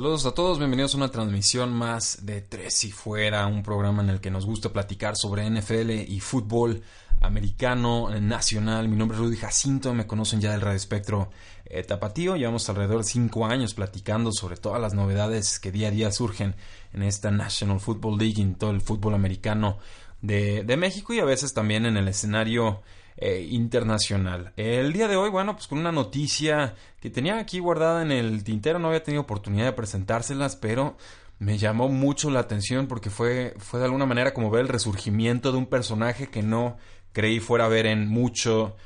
Saludos a todos, bienvenidos a una transmisión más de Tres y Fuera, un programa en el que nos gusta platicar sobre NFL y fútbol americano nacional. Mi nombre es Rudy Jacinto, me conocen ya del Radio Espectro eh, Tapatío. Llevamos alrededor de cinco años platicando sobre todas las novedades que día a día surgen en esta National Football League en todo el fútbol americano de México y a veces también en el escenario eh, internacional. El día de hoy, bueno, pues con una noticia que tenía aquí guardada en el tintero, no había tenido oportunidad de presentárselas, pero me llamó mucho la atención porque fue, fue de alguna manera como ver el resurgimiento de un personaje que no creí fuera a ver en mucho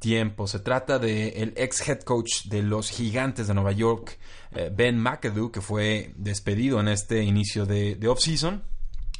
tiempo. Se trata de el ex head coach de los Gigantes de Nueva York, eh, Ben McAdoo, que fue despedido en este inicio de, de off-season.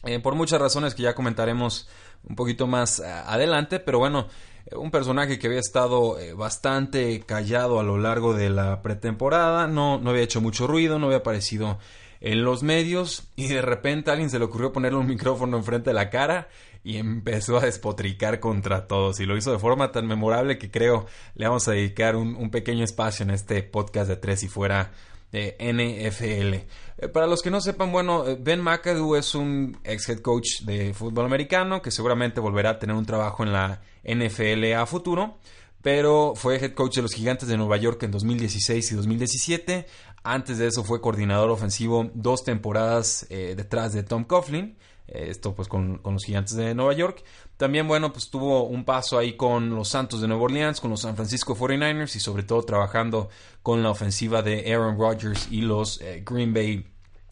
Eh, por muchas razones que ya comentaremos un poquito más adelante, pero bueno, un personaje que había estado eh, bastante callado a lo largo de la pretemporada, no, no había hecho mucho ruido, no había aparecido en los medios y de repente a alguien se le ocurrió ponerle un micrófono enfrente de la cara y empezó a despotricar contra todos y lo hizo de forma tan memorable que creo le vamos a dedicar un, un pequeño espacio en este podcast de Tres y Fuera de NFL. Eh, para los que no sepan, bueno, eh, Ben McAdoo es un ex head coach de fútbol americano que seguramente volverá a tener un trabajo en la NFL a futuro, pero fue head coach de los Gigantes de Nueva York en 2016 y 2017. Antes de eso fue coordinador ofensivo dos temporadas eh, detrás de Tom Coughlin. Esto pues con, con, los Gigantes de Nueva York. También, bueno, pues tuvo un paso ahí con los Santos de Nueva Orleans, con los San Francisco 49ers y sobre todo trabajando con la ofensiva de Aaron Rodgers y los Green Bay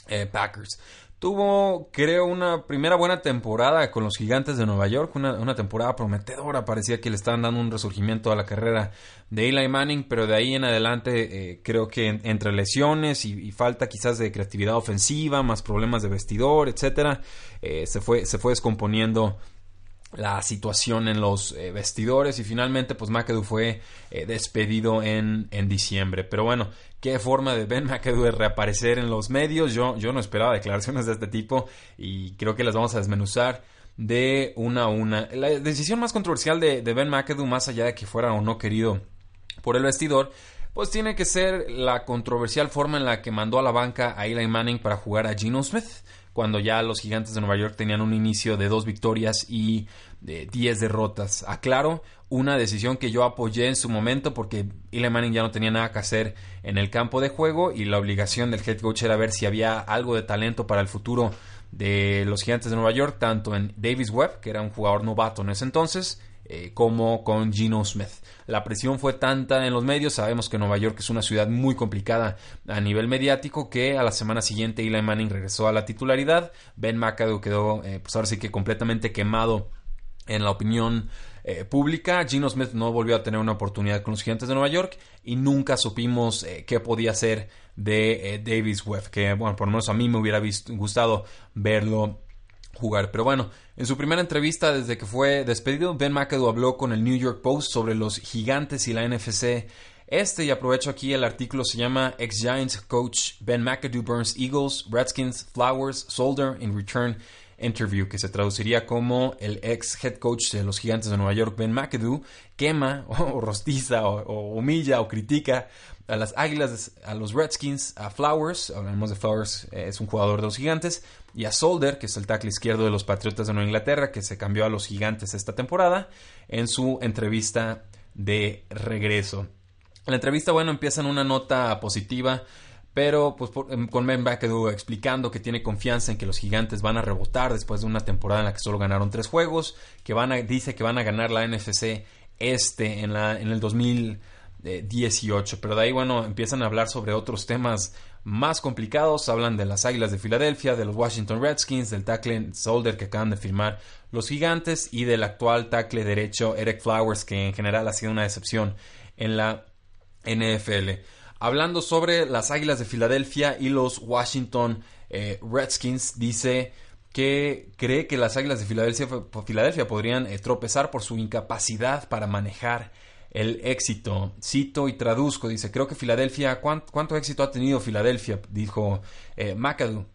eh, Packers. Tuvo, creo, una primera buena temporada con los gigantes de Nueva York, una, temporada prometedora, parecía que le estaban dando un resurgimiento a la carrera de Eli Manning, pero de ahí en adelante eh, creo que entre lesiones y, falta quizás de creatividad ofensiva, más problemas de vestidor, etcétera, eh, se, fue, se fue descomponiendo la situación en los eh, vestidores y finalmente pues McAdoo fue eh, despedido en, en, diciembre. Pero bueno, qué forma de Ben McAdoo de reaparecer en los medios. Yo, yo no esperaba declaraciones de este tipo y creo que las vamos a desmenuzar de una a una. La decisión más controversial de, de Ben McAdoo, más allá de que fuera o no querido por el vestidor, pues tiene que ser la controversial forma en la que mandó a la banca a Eli Manning para jugar a Geno Smith cuando ya los gigantes de Nueva York tenían un inicio de dos victorias y de diez derrotas. Aclaro, una decisión que yo apoyé en su momento porque Eli Manning ya no tenía nada que hacer en el campo de juego y la obligación del head coach era ver si había algo de talento para el futuro de los gigantes de Nueva York, tanto en Davis Webb, que era un jugador novato en ese entonces, eh, como con Gino Smith. La presión fue tanta en los medios, sabemos que Nueva York es una ciudad muy complicada a nivel mediático, que a la semana siguiente Eli Manning regresó a la titularidad, Ben McAdoo quedó, eh, pues ahora sí que completamente quemado en la opinión eh, pública. Gino Smith no volvió a tener una oportunidad con los gigantes de Nueva York y nunca supimos qué podía ser de Davis Webb, que bueno, por lo menos a mí me hubiera gustado verlo jugar. Pero bueno, en su primera entrevista desde que fue despedido, Ben McAdoo habló con el New York Post sobre los gigantes y la NFC. Este, y aprovecho aquí, el artículo se llama Ex Giants Coach Ben McAdoo Burns Eagles, Redskins, Flowers, Soldier in Return Interview, que se traduciría como el ex head coach de los gigantes de Nueva York, Ben McAdoo, quema o rostiza o, humilla o critica a las Águilas, a los Redskins, a Flowers, hablamos de Flowers, eh, es un jugador de los gigantes, y a Solder, que es el tackle izquierdo de los Patriotas de Nueva Inglaterra, que se cambió a los gigantes esta temporada, en su entrevista de regreso. La entrevista, bueno, empieza en una nota positiva pero pues em, con Ben McAdoo explicando que tiene confianza en que los gigantes van a rebotar después de una temporada en la que solo ganaron tres juegos, que van a, dice que van a ganar la NFC este en, la, en el 2018, pero de ahí bueno empiezan a hablar sobre otros temas más complicados. Hablan de las Águilas de Filadelfia, de los Washington Redskins, del tackle Solder que acaban de firmar los Gigantes y del actual tackle derecho Eric Flowers, que en general ha sido una decepción en la NFL. Hablando sobre las Águilas de Filadelfia y los Washington eh, Redskins, dice que cree que las Águilas de Filadelfia, podrían eh, tropezar por su incapacidad para manejar el éxito. Cito y traduzco, dice, creo que Filadelfia, ¿cuánto, éxito ha tenido Filadelfia? Dijo eh, McAdoo.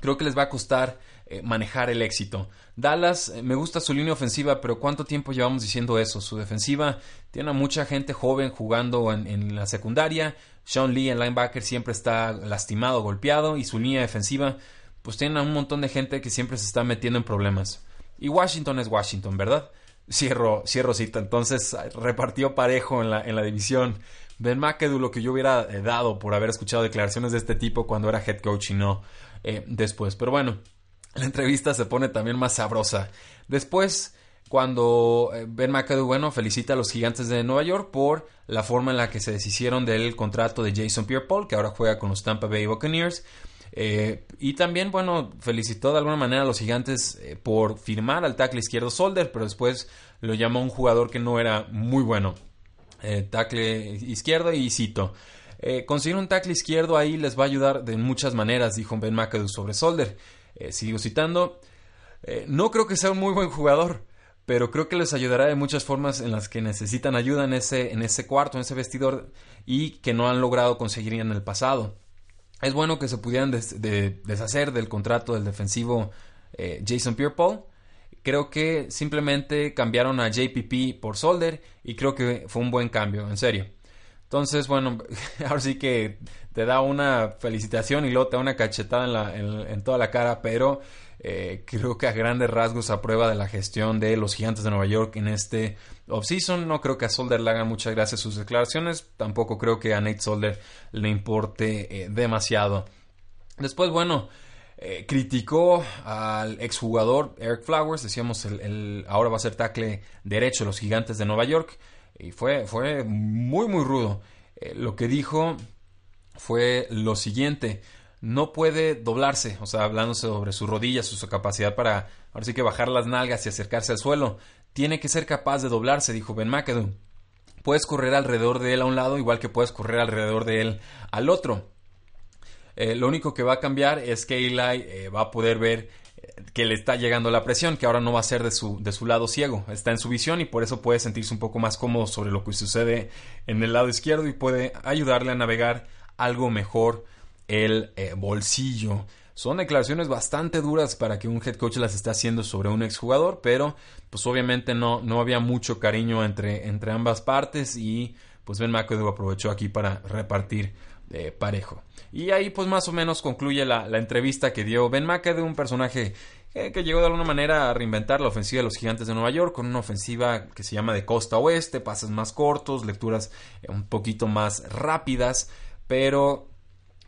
Creo que les va a costar eh, manejar el éxito. Dallas, eh, me gusta su línea ofensiva, pero ¿cuánto tiempo llevamos diciendo eso? Su defensiva tiene a mucha gente joven jugando en, la secundaria. Sean Lee, el linebacker, siempre está lastimado, golpeado, y su línea defensiva, pues tiene a un montón de gente que siempre se está metiendo en problemas. Y Washington es Washington, ¿verdad? Cierro, cierro cita. Entonces repartió parejo en la, en la división. Ben McAdoo, lo que yo hubiera eh, dado por haber escuchado declaraciones de este tipo cuando era head coach y no después. Pero bueno, la entrevista se pone también más sabrosa. Después, cuando eh, Ben McAdoo, bueno, felicita a los gigantes de Nueva York por la forma en la que se deshicieron del contrato de Jason Pierre-Paul, que ahora juega con los Tampa Bay Buccaneers. Eh, y también, bueno, felicitó de alguna manera a los gigantes eh, por firmar al tackle izquierdo Solder, pero después lo llamó un jugador que no era muy bueno. Eh, tackle izquierdo y cito. conseguir un tackle izquierdo ahí les va a ayudar de muchas maneras, dijo Ben McAdoo sobre Solder. Sigo citando. no creo que sea un muy buen jugador, pero creo que les ayudará de muchas formas en las que necesitan ayuda en ese, en ese cuarto, en ese vestidor, y que no han logrado conseguir en el pasado. Es bueno que se pudieran deshacer del contrato del defensivo eh, Jason Pierre-Paul. Creo que simplemente cambiaron a JPP por Solder y creo que fue un buen cambio, en serio. Entonces, bueno, ahora sí que te da una felicitación y luego te da una cachetada en toda la cara, pero eh, creo que a grandes rasgos aprueba de la gestión de los gigantes de Nueva York en este offseason. No creo que a Solder le hagan muchas gracias sus declaraciones. Tampoco creo que a Nate Solder le importe eh, demasiado. Después, bueno, eh, criticó al exjugador Eric Flowers. Decíamos, el, ahora va a ser tackle derecho de los gigantes de Nueva York. Y fue, fue muy, muy rudo. lo que dijo fue lo siguiente no puede doblarse, o sea, hablándose sobre sus rodillas, su capacidad para, ahora sí que bajar las nalgas y acercarse al suelo. Tiene que ser capaz de doblarse, dijo Ben McAdoo. Puedes correr alrededor de él a un lado, igual que puedes correr alrededor de él al otro. Eh, lo único que va a cambiar es que Eli eh, va a poder ver eh, que le está llegando la presión, que ahora no va a ser de su, de su lado ciego, está en su visión y por eso puede sentirse un poco más cómodo sobre lo que sucede en el lado izquierdo y puede ayudarle a navegar algo mejor el eh, bolsillo. Son declaraciones bastante duras para que un head coach las esté haciendo sobre un exjugador, pero pues obviamente no, no había mucho cariño entre, entre ambas partes y pues Ben McAdoo aprovechó aquí para repartir eh, parejo. Y ahí pues más o menos concluye la, entrevista que dio Ben McAdoo, un personaje que llegó de alguna manera a reinventar la ofensiva de los gigantes de Nueva York con una ofensiva que se llama de costa oeste, pases más cortos, lecturas eh, un poquito más rápidas, pero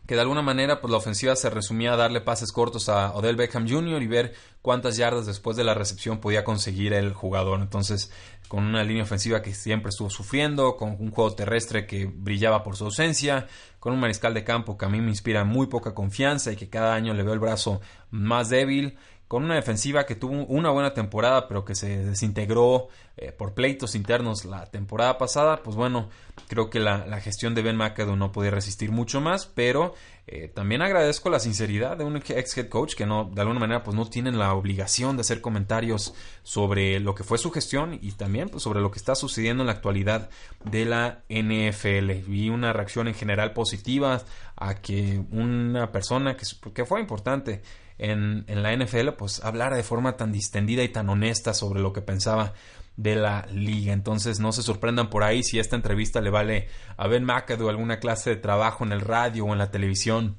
que de alguna manera pues la ofensiva se resumía a darle pases cortos a Odell Beckham Jr. y ver cuántas yardas después de la recepción podía conseguir el jugador. Entonces, con una línea ofensiva que siempre estuvo sufriendo, con un juego terrestre que brillaba por su ausencia, con un mariscal de campo que a mí me inspira muy poca confianza y que cada año le veo el brazo más débil, con una defensiva que tuvo una buena temporada pero que se desintegró eh, por pleitos internos la temporada pasada, pues bueno, creo que la, gestión de Ben McAdoo no podía resistir mucho más, pero eh, también agradezco la sinceridad de un ex head coach que no, de alguna manera, pues no tienen la obligación de hacer comentarios sobre lo que fue su gestión y también pues, sobre lo que está sucediendo en la actualidad de la NFL. Vi una reacción en general positiva a que una persona que, que fue importante en, la NFL, pues hablara de forma tan distendida y tan honesta sobre lo que pensaba de la liga. Entonces no se sorprendan por ahí si esta entrevista le vale a Ben McAdoo alguna clase de trabajo en el radio o en la televisión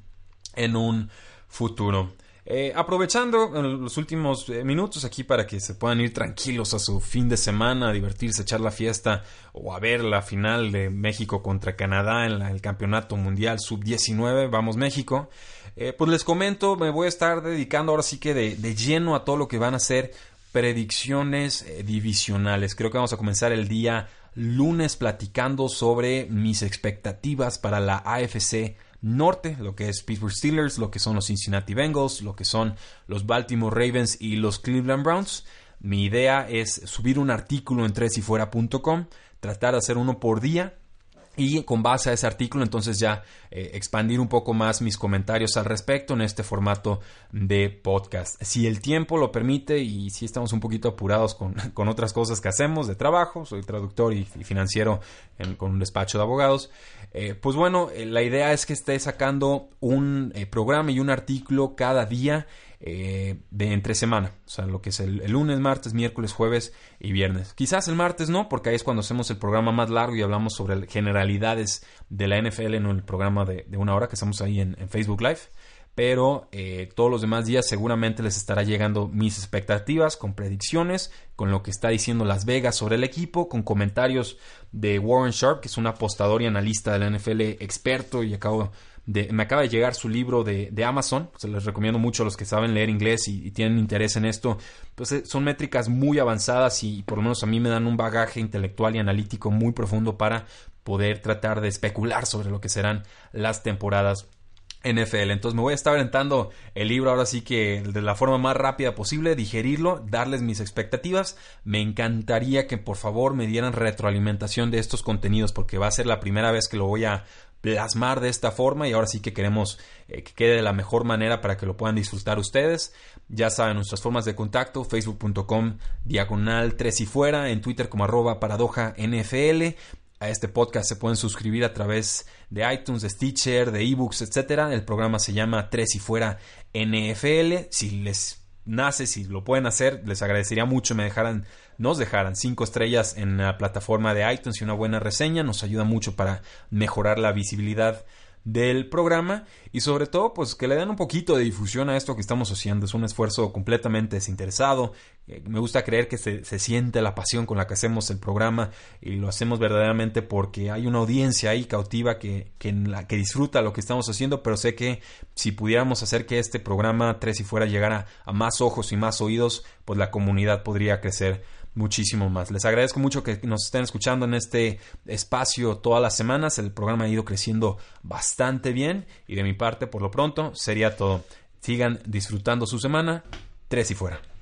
en un futuro. Eh, aprovechando los últimos eh, minutos aquí para que se puedan ir tranquilos a su fin de semana, a divertirse, echar la fiesta o a ver la final de México contra Canadá en el Campeonato Mundial Sub-19, vamos México. Eh, pues les comento, me voy a estar dedicando ahora sí que de, de lleno a todo lo que van a ser predicciones divisionales. Creo que vamos a comenzar el día lunes platicando sobre mis expectativas para la AFC norte, lo que es Pittsburgh Steelers, lo que son los Cincinnati Bengals, lo que son los Baltimore Ravens y los Cleveland Browns. Mi idea es subir un artículo en tresifuera.com, tratar de hacer uno por día y con base a ese artículo entonces ya eh, expandir un poco más mis comentarios al respecto en este formato de podcast. Si el tiempo lo permite y si estamos un poquito apurados con, otras cosas que hacemos de trabajo, soy traductor y, financiero con un despacho de abogados, eh, pues bueno, eh, la idea es que esté sacando un programa y un artículo cada día eh, de entre semana, o sea, lo que es el, lunes, martes, miércoles, jueves y viernes. Quizás el martes no, porque ahí es cuando hacemos el programa más largo y hablamos sobre generalidades de la NFL en el programa de, una hora que estamos ahí en, Facebook Live. Pero eh, todos los demás días seguramente les estará llegando mis expectativas con predicciones, con lo que está diciendo Las Vegas sobre el equipo, con comentarios de Warren Sharp, que es un apostador y analista de la NFL experto y acabo me acaba de llegar su libro de, Amazon, se les recomiendo mucho a los que saben leer inglés y, tienen interés en esto, pues eh, son métricas muy avanzadas y por lo menos a mí me dan un bagaje intelectual y analítico muy profundo para poder tratar de especular sobre lo que serán las temporadas NFL. Entonces me voy a estar aventando el libro ahora sí que de la forma más rápida posible, digerirlo, darles mis expectativas. Me encantaría que por favor me dieran retroalimentación de estos contenidos porque va a ser la primera vez que lo voy a plasmar de esta forma y ahora sí que queremos eh, que quede de la mejor manera para que lo puedan disfrutar ustedes. Ya saben nuestras formas de contacto, facebook.com diagonal 3 y fuera, en Twitter como arroba paradoja NFL. A este podcast se pueden suscribir a través de iTunes, de Stitcher, de ebooks, etcétera. El programa se llama 3 y fuera NFL. Si les nace, si lo pueden hacer, les agradecería mucho me dejaran nos dejaran cinco estrellas en la plataforma de iTunes y una buena reseña. Nos ayuda mucho para mejorar la visibilidad del programa y sobre todo pues que le den un poquito de difusión a esto que estamos haciendo. Es un esfuerzo completamente desinteresado. Eh, me gusta creer que se, siente la pasión con la que hacemos el programa y lo hacemos verdaderamente porque hay una audiencia ahí cautiva que, que, la, que disfruta lo que estamos haciendo pero sé que si pudiéramos hacer que este programa tres y fuera llegara a más ojos y más oídos pues la comunidad podría crecer muchísimo más. Les agradezco mucho que nos estén escuchando en este espacio todas las semanas. El programa ha ido creciendo bastante bien y de mi parte, por lo pronto, sería todo. Sigan disfrutando su semana. Tres y fuera.